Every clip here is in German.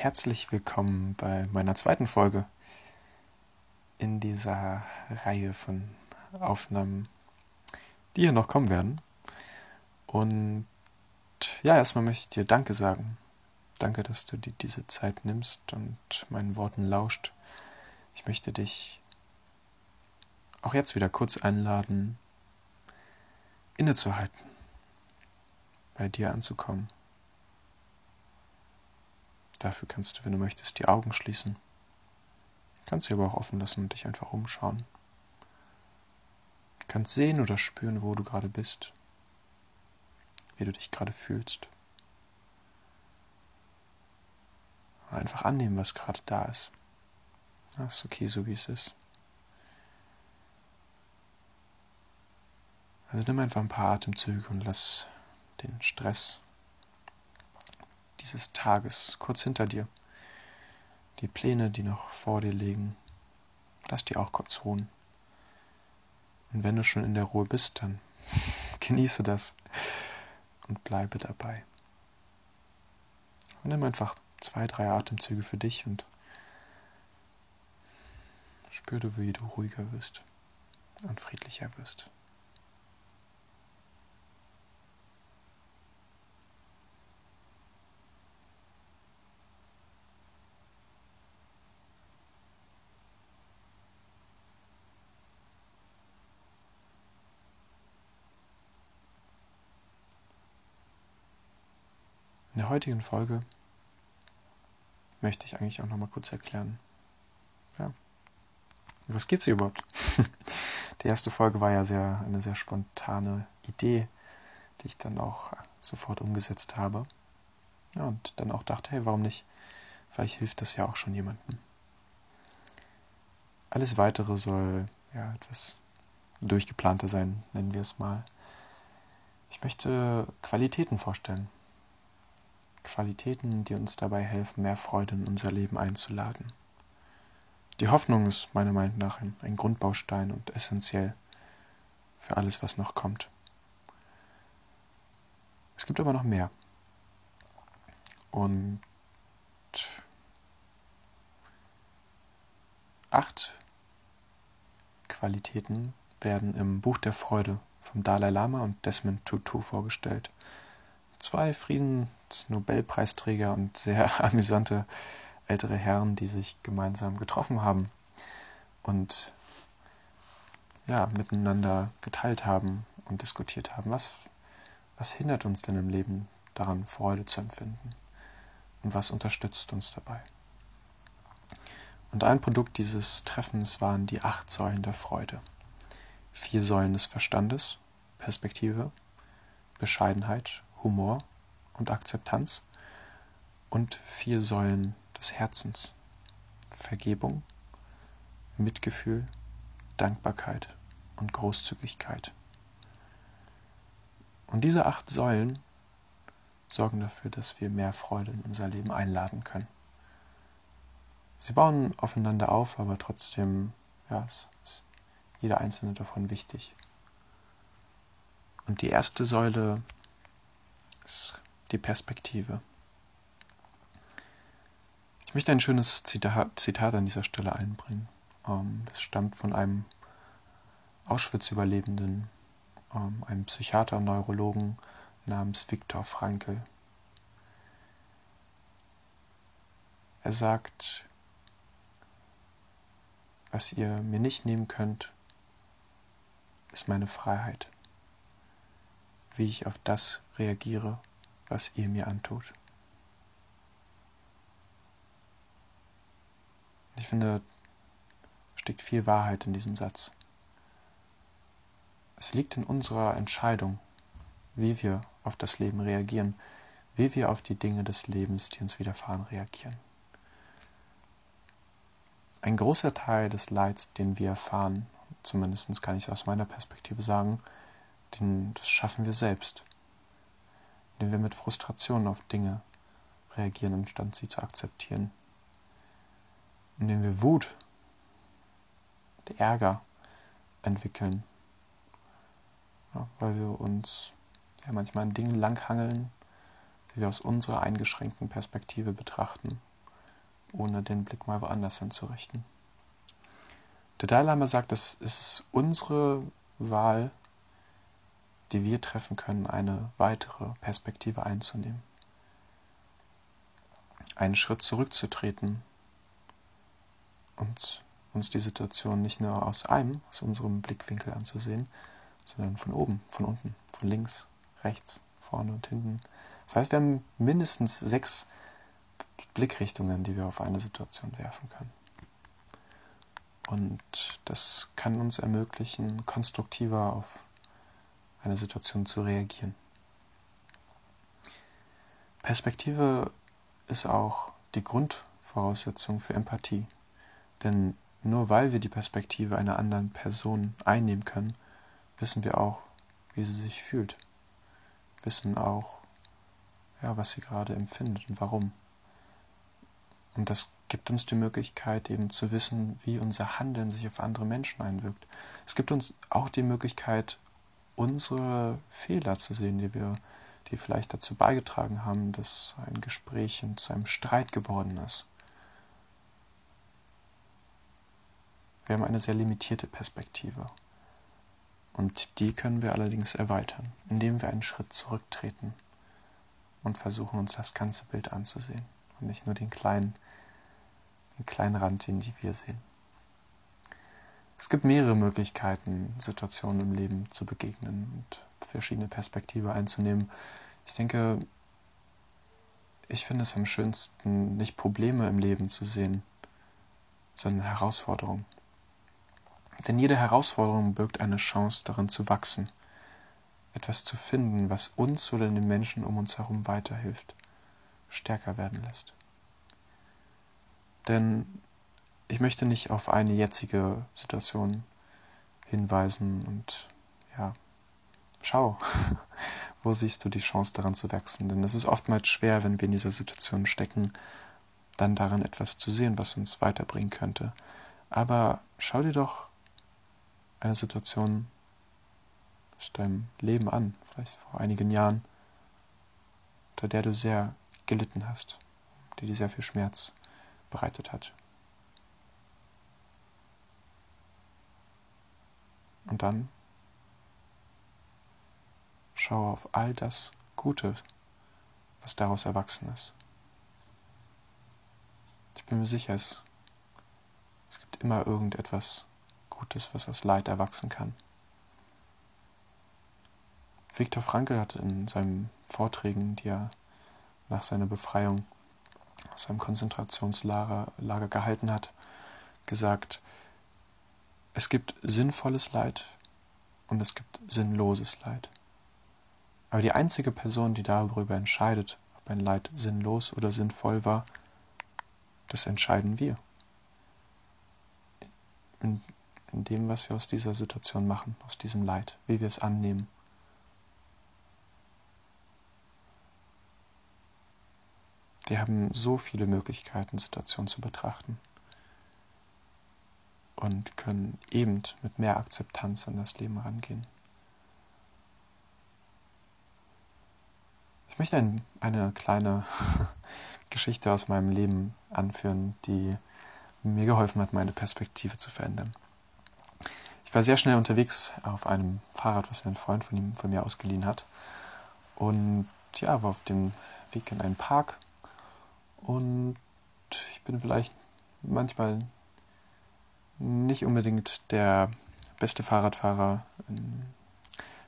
Herzlich willkommen bei meiner zweiten Folge in dieser Reihe von Aufnahmen, die hier noch kommen werden. Und ja, erstmal möchte ich dir Danke sagen. Danke, dass du dir diese Zeit nimmst und meinen Worten lauscht. Ich möchte dich auch jetzt wieder kurz einladen, innezuhalten, bei dir anzukommen Dafür kannst du, wenn du möchtest, die Augen schließen. Kannst sie aber auch offen lassen und dich einfach umschauen. Du kannst sehen oder spüren, wo du gerade bist, wie du dich gerade fühlst. Einfach annehmen, was gerade da ist. Das ist okay, so wie es ist. Also nimm einfach ein paar Atemzüge und lass den Stress dieses Tages kurz hinter dir. Die Pläne, die noch vor dir liegen, lass die auch kurz ruhen. Und wenn du schon in der Ruhe bist, dann genieße das und bleibe dabei. Und nimm einfach zwei, drei Atemzüge für dich und spüre, wie du ruhiger wirst und friedlicher wirst. Der heutigen Folge möchte ich eigentlich auch noch mal kurz erklären, ja, was geht hier überhaupt? die erste Folge war ja sehr, eine sehr spontane Idee, die ich dann auch sofort umgesetzt habe. Ja, und dann auch dachte, hey, warum nicht? Vielleicht hilft das ja auch schon jemandem. Alles weitere soll ja etwas durchgeplanter sein, nennen wir es mal. Ich möchte Qualitäten vorstellen. Qualitäten, die uns dabei helfen, mehr Freude in unser Leben einzuladen. Die Hoffnung ist meiner Meinung nach ein, ein Grundbaustein und essentiell für alles, was noch kommt. Es gibt aber noch mehr. Und acht Qualitäten werden im Buch der Freude vom Dalai Lama und Desmond Tutu vorgestellt zwei Friedensnobelpreisträger und sehr amüsante ältere Herren, die sich gemeinsam getroffen haben und ja, miteinander geteilt haben und diskutiert haben, was, was hindert uns denn im Leben daran, Freude zu empfinden und was unterstützt uns dabei. Und ein Produkt dieses Treffens waren die acht Säulen der Freude. Vier Säulen des Verstandes, Perspektive, Bescheidenheit, Humor und Akzeptanz und vier Säulen des Herzens. Vergebung, Mitgefühl, Dankbarkeit und Großzügigkeit. Und diese acht Säulen sorgen dafür, dass wir mehr Freude in unser Leben einladen können. Sie bauen aufeinander auf, aber trotzdem ja, ist jeder einzelne davon wichtig. Und die erste Säule ist die Perspektive. Ich möchte ein schönes Zitat, an dieser Stelle einbringen. Ähm, das stammt von einem Auschwitz-Überlebenden, ähm, einem Psychiater und Neurologen namens Viktor Frankl. Er sagt, was ihr mir nicht nehmen könnt, ist meine Freiheit wie ich auf das reagiere, was ihr mir antut. Ich finde, steckt viel Wahrheit in diesem Satz. Es liegt in unserer Entscheidung, wie wir auf das Leben reagieren, wie wir auf die Dinge des Lebens, die uns widerfahren, reagieren. Ein großer Teil des Leids, den wir erfahren, zumindest kann ich es aus meiner Perspektive sagen, den, das schaffen wir selbst, indem wir mit Frustration auf Dinge reagieren, anstatt sie zu akzeptieren. Indem wir Wut, Ärger entwickeln, ja, weil wir uns ja, manchmal an Dingen langhangeln, die wir aus unserer eingeschränkten Perspektive betrachten ohne den Blick mal woanders hinzurichten. Der Dalai Lama sagt, es ist unsere Wahl, die wir treffen können, eine weitere Perspektive einzunehmen. Einen Schritt zurückzutreten und uns die Situation nicht nur aus einem, aus unserem Blickwinkel anzusehen, sondern von oben, von unten, von links, rechts, vorne und hinten. Das heißt, wir haben mindestens sechs Blickrichtungen, die wir auf eine Situation werfen können. Und das kann uns ermöglichen, konstruktiver auf eine Situation zu reagieren. Perspektive ist auch die Grundvoraussetzung für Empathie. Denn nur weil wir die Perspektive einer anderen Person einnehmen können, wissen wir auch, wie sie sich fühlt. Wissen auch, ja, was sie gerade empfindet und warum. Und das gibt uns die Möglichkeit, eben zu wissen, wie unser Handeln sich auf andere Menschen einwirkt. Es gibt uns auch die Möglichkeit, unsere Fehler zu sehen, die wir, die vielleicht dazu beigetragen haben, dass ein Gespräch zu einem Streit geworden ist. Wir haben eine sehr limitierte Perspektive. Und die können wir allerdings erweitern, indem wir einen Schritt zurücktreten und versuchen uns das ganze Bild anzusehen und nicht nur den kleinen, den kleinen Rand, den wir sehen. Es gibt mehrere Möglichkeiten, Situationen im Leben zu begegnen und verschiedene Perspektive einzunehmen. Ich denke, ich finde es am schönsten, nicht Probleme im Leben zu sehen, sondern Herausforderungen. Denn jede Herausforderung birgt eine Chance, darin zu wachsen, etwas zu finden, was uns oder den Menschen um uns herum weiterhilft, stärker werden lässt. Denn ich möchte nicht auf eine jetzige Situation hinweisen und ja, schau, wo siehst du die Chance daran zu wachsen? Denn es ist oftmals schwer, wenn wir in dieser Situation stecken, dann daran etwas zu sehen, was uns weiterbringen könnte. Aber schau dir doch eine Situation aus deinem Leben an, vielleicht vor einigen Jahren, unter der du sehr gelitten hast, die dir sehr viel Schmerz bereitet hat. Und dann schau auf all das Gute, was daraus erwachsen ist. Ich bin mir sicher, es, es gibt immer irgendetwas Gutes, was aus Leid erwachsen kann. Viktor Frankl hat in seinen Vorträgen, die er nach seiner Befreiung aus seinem Konzentrationslager Lager gehalten hat, gesagt, es gibt sinnvolles Leid und es gibt sinnloses Leid. Aber die einzige Person, die darüber entscheidet, ob ein Leid sinnlos oder sinnvoll war, das entscheiden wir. In, in dem, was wir aus dieser Situation machen, aus diesem Leid, wie wir es annehmen. Wir haben so viele Möglichkeiten, Situationen zu betrachten und können eben mit mehr Akzeptanz an das Leben rangehen. Ich möchte ein, eine kleine Geschichte aus meinem Leben anführen, die mir geholfen hat, meine Perspektive zu verändern. Ich war sehr schnell unterwegs auf einem Fahrrad, was mir ein Freund von, ihm, von mir ausgeliehen hat. Und ja, war auf dem Weg in einen Park. Und ich bin vielleicht manchmal nicht unbedingt der beste Fahrradfahrer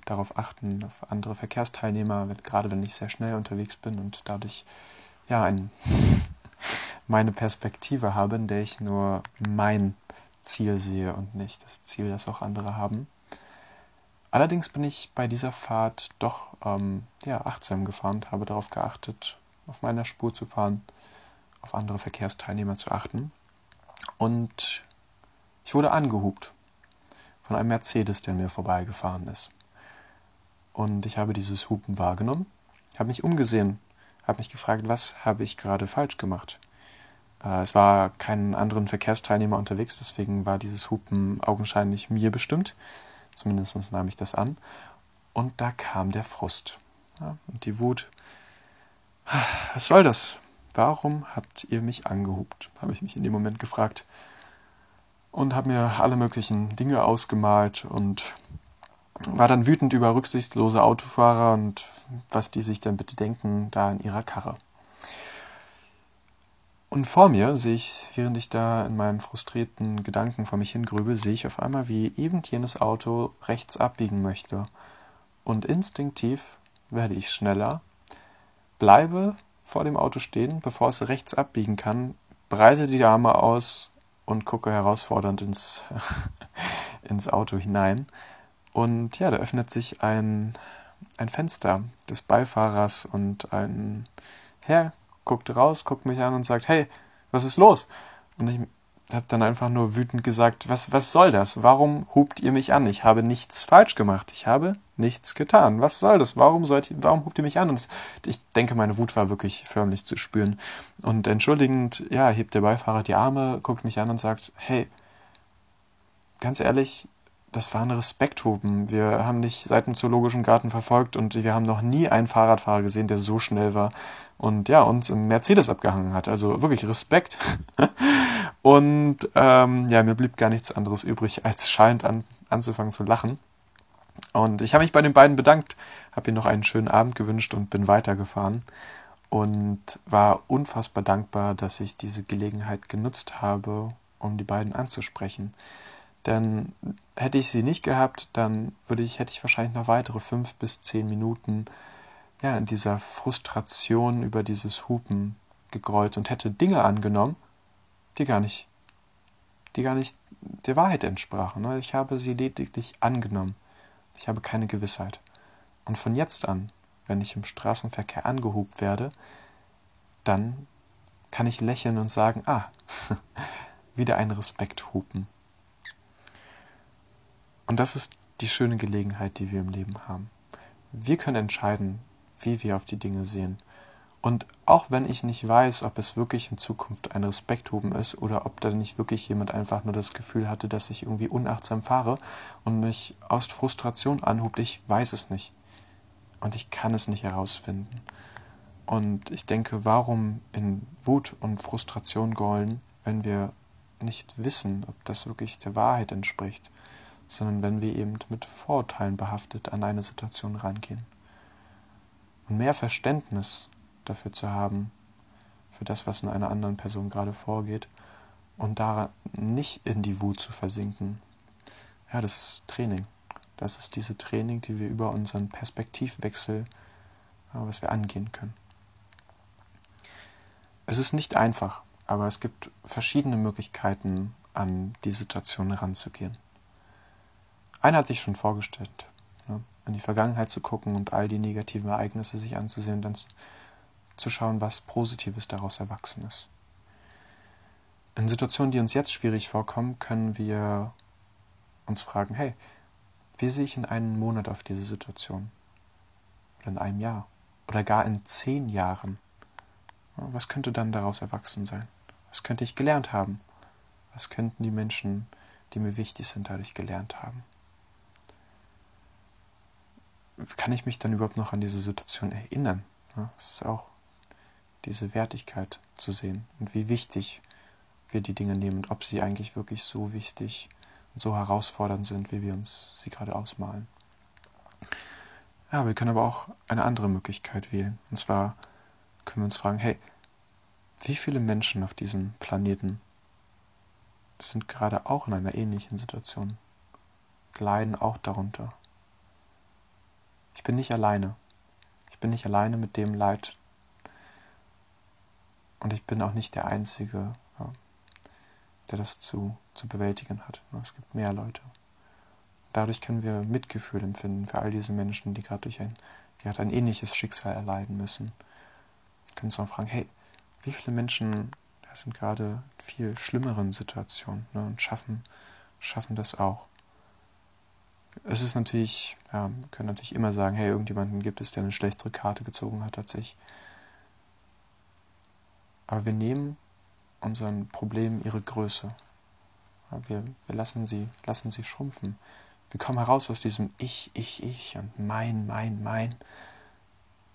darauf achten, auf andere Verkehrsteilnehmer, gerade wenn ich sehr schnell unterwegs bin und dadurch ja ein, meine Perspektive habe, in der ich nur mein Ziel sehe und nicht das Ziel, das auch andere haben. Allerdings bin ich bei dieser Fahrt doch ähm, ja, achtsam gefahren und habe darauf geachtet, auf meiner Spur zu fahren, auf andere Verkehrsteilnehmer zu achten. Und ich wurde angehupt von einem Mercedes, der mir vorbeigefahren ist. Und ich habe dieses Hupen wahrgenommen, habe mich umgesehen, habe mich gefragt, was habe ich gerade falsch gemacht. Äh, es war kein anderen Verkehrsteilnehmer unterwegs, deswegen war dieses Hupen augenscheinlich mir bestimmt. Zumindest nahm ich das an. Und da kam der Frust und die Wut. Was soll das? warum habt ihr mich angehupt? Habe ich mich in dem Moment gefragt und habe mir alle möglichen Dinge ausgemalt und war dann wütend über rücksichtslose Autofahrer und was die sich denn bitte denken da in ihrer Karre. Und vor mir sehe ich, während ich da in meinen frustrierten Gedanken vor mich hingrübe, sehe ich auf einmal, wie eben jenes Auto rechts abbiegen möchte. Und instinktiv werde ich schneller, bleibe vor dem Auto stehen, bevor es rechts abbiegen kann, breite die Arme aus und gucke herausfordernd ins, ins Auto hinein. Und ja, da öffnet sich ein, ein Fenster des Beifahrers und ein Herr guckt raus, guckt mich an und sagt, hey, was ist los? Und ich habe dann einfach nur wütend gesagt, was, was soll das? Warum hupt ihr mich an? Ich habe nichts falsch gemacht. Ich habe nichts getan. Was soll das? Warum, sollt ihr, warum hupt ihr mich an? Und ich denke, meine Wut war wirklich förmlich zu spüren. Und entschuldigend, ja, hebt der Beifahrer die Arme, guckt mich an und sagt, hey, ganz ehrlich, das war ein Respekthupen. Wir haben dich seit dem Zoologischen Garten verfolgt und wir haben noch nie einen Fahrradfahrer gesehen, der so schnell war und ja, uns im Mercedes abgehangen hat. Also wirklich Respekt. und ähm, ja, mir blieb gar nichts anderes übrig, als schallend an, anzufangen zu lachen. Und ich habe mich bei den beiden bedankt, habe ihnen noch einen schönen Abend gewünscht und bin weitergefahren und war unfassbar dankbar, dass ich diese Gelegenheit genutzt habe, um die beiden anzusprechen. Denn hätte ich sie nicht gehabt, dann würde ich, hätte ich wahrscheinlich noch weitere fünf bis zehn Minuten ja, in dieser Frustration über dieses Hupen gegrollt und hätte Dinge angenommen, die gar nicht, die gar nicht der Wahrheit entsprachen. Ne? Ich habe sie lediglich angenommen. Ich habe keine Gewissheit. Und von jetzt an, wenn ich im Straßenverkehr angehupt werde, dann kann ich lächeln und sagen, ah, wieder ein Respekthupen. Und das ist die schöne Gelegenheit, die wir im Leben haben. Wir können entscheiden, wie wir auf die Dinge sehen. Und auch wenn ich nicht weiß, ob es wirklich in Zukunft ein Respekthuben ist oder ob da nicht wirklich jemand einfach nur das Gefühl hatte, dass ich irgendwie unachtsam fahre und mich aus Frustration anhubt, ich weiß es nicht. Und ich kann es nicht herausfinden. Und ich denke, warum in Wut und Frustration gollen, wenn wir nicht wissen, ob das wirklich der Wahrheit entspricht? sondern wenn wir eben mit Vorurteilen behaftet an eine Situation rangehen. Und mehr Verständnis dafür zu haben, für das, was in einer anderen Person gerade vorgeht, und daran nicht in die Wut zu versinken. Ja, das ist Training. Das ist diese Training, die wir über unseren Perspektivwechsel, ja, was wir angehen können. Es ist nicht einfach, aber es gibt verschiedene Möglichkeiten, an die Situation heranzugehen. Einer hatte ich schon vorgestellt, ne? in die Vergangenheit zu gucken und all die negativen Ereignisse sich anzusehen und dann zu schauen, was Positives daraus erwachsen ist. In Situationen, die uns jetzt schwierig vorkommen, können wir uns fragen, hey, wie sehe ich in einem Monat auf diese Situation? Oder in einem Jahr? Oder gar in zehn Jahren? Was könnte dann daraus erwachsen sein? Was könnte ich gelernt haben? Was könnten die Menschen, die mir wichtig sind, dadurch gelernt haben? kann ich mich dann überhaupt noch an diese Situation erinnern? Es ist auch diese Wertigkeit zu sehen und wie wichtig wir die Dinge nehmen und ob sie eigentlich wirklich so wichtig und so herausfordernd sind, wie wir uns sie gerade ausmalen. Ja, wir können aber auch eine andere Möglichkeit wählen. Und zwar können wir uns fragen, hey, wie viele Menschen auf diesem Planeten sind gerade auch in einer ähnlichen Situation, leiden auch darunter? Ich bin nicht alleine. Ich bin nicht alleine mit dem Leid. Und ich bin auch nicht der Einzige, der das zu, zu bewältigen hat. Es gibt mehr Leute. Dadurch können wir Mitgefühl empfinden für all diese Menschen, die gerade durch ein, die gerade ein ähnliches Schicksal erleiden müssen. Wir können uns auch fragen, hey, wie viele Menschen sind gerade in viel schlimmeren Situationen ne, und schaffen, schaffen das auch es ist natürlich, ja, wir können natürlich immer sagen, hey, irgendjemanden gibt es, der eine schlechtere Karte gezogen hat als ich. Aber wir nehmen unseren Problemen ihre Größe. Wir, wir lassen, sie, lassen sie schrumpfen. Wir kommen heraus aus diesem Ich, Ich, Ich und mein, mein, mein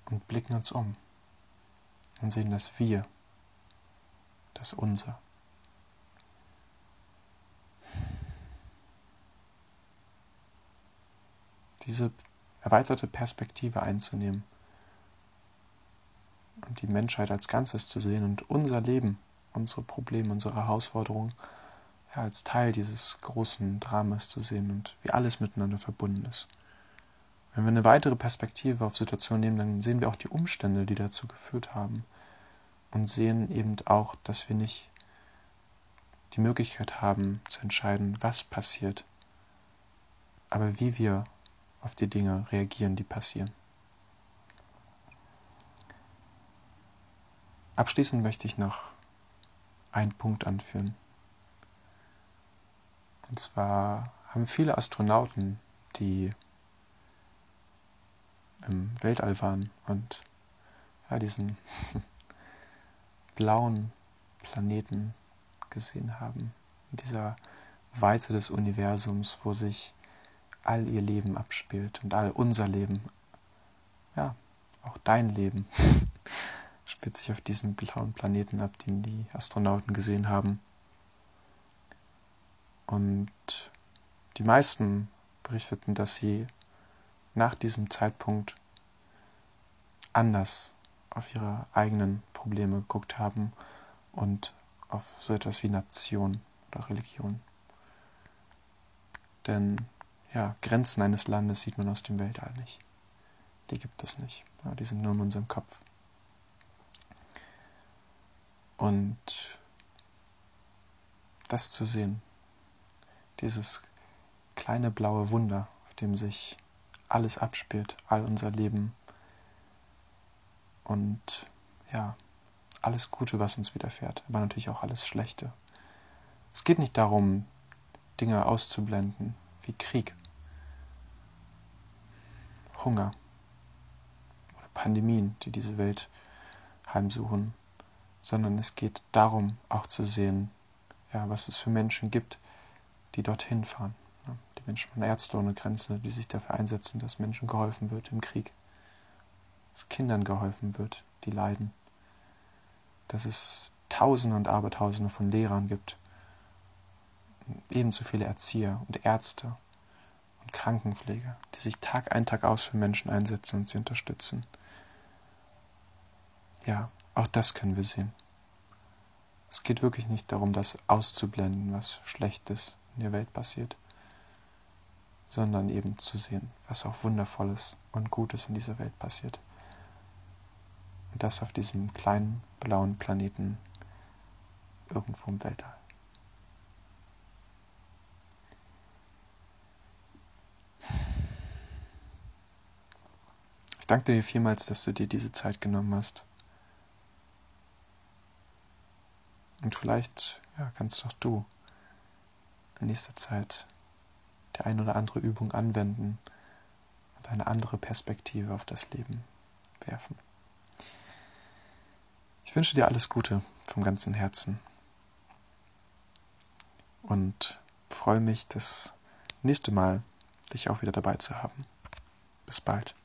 und blicken uns um und sehen, dass wir das Unser. Diese erweiterte Perspektive einzunehmen die Menschheit als Ganzes zu sehen und unser Leben, unsere Probleme, unsere Herausforderungen ja, als Teil dieses großen Dramas zu sehen und wie alles miteinander verbunden ist. Wenn wir eine weitere Perspektive auf Situationen nehmen, dann sehen wir auch die Umstände, die dazu geführt haben und sehen eben auch, dass wir nicht die Möglichkeit haben zu entscheiden, was passiert, aber wie wir auf die Dinge reagieren, die passieren. Abschließend möchte ich noch einen Punkt anführen. Und zwar haben viele Astronauten, die im Weltall waren und ja, diesen blauen Planeten gesehen haben, in dieser Weite des Universums, wo sich all ihr Leben abspielt und all unser Leben, ja, auch dein Leben spielt sich auf diesen blauen Planeten ab, den die Astronauten gesehen haben. Und die meisten berichteten, dass sie nach diesem Zeitpunkt anders auf ihre eigenen Probleme geguckt haben und auf so etwas wie Nation oder Religion. Denn ja, Grenzen eines Landes sieht man aus dem Weltall nicht. Die gibt es nicht. die sind nur in unserem Kopf. Und das zu sehen, dieses kleine blaue Wunder, auf dem sich alles abspielt, all unser Leben und ja, alles Gute, was uns widerfährt, aber natürlich auch alles Schlechte. Es geht nicht darum, Dinge auszublenden, wie Krieg, Hunger oder Pandemien, die diese Welt heimsuchen sondern es geht darum, auch zu sehen, ja, was es für Menschen gibt, die dorthin fahren. Ja, die Menschen von Ärzte ohne Grenze, die sich dafür einsetzen, dass Menschen geholfen wird im Krieg, dass Kindern geholfen wird, die leiden, dass es Tausende und Abertausende von Lehrern gibt, ebenso viele Erzieher und Ärzte und Krankenpfleger, die sich Tag ein, Tag aus für Menschen einsetzen und sie unterstützen. Ja, auch das können wir sehen. Es geht wirklich nicht darum, das auszublenden, was Schlechtes in der Welt passiert, sondern eben zu sehen, was auch Wundervolles und Gutes in dieser Welt passiert. Und das auf diesem kleinen blauen Planeten irgendwo im Weltall. Ich danke dir vielmals, dass du dir diese Zeit genommen hast. Und vielleicht ja, kannst auch du in nächster Zeit die ein oder andere Übung anwenden und eine andere Perspektive auf das Leben werfen. Ich wünsche dir alles Gute vom ganzen Herzen und freue mich, das nächste Mal dich auch wieder dabei zu haben. Bis bald.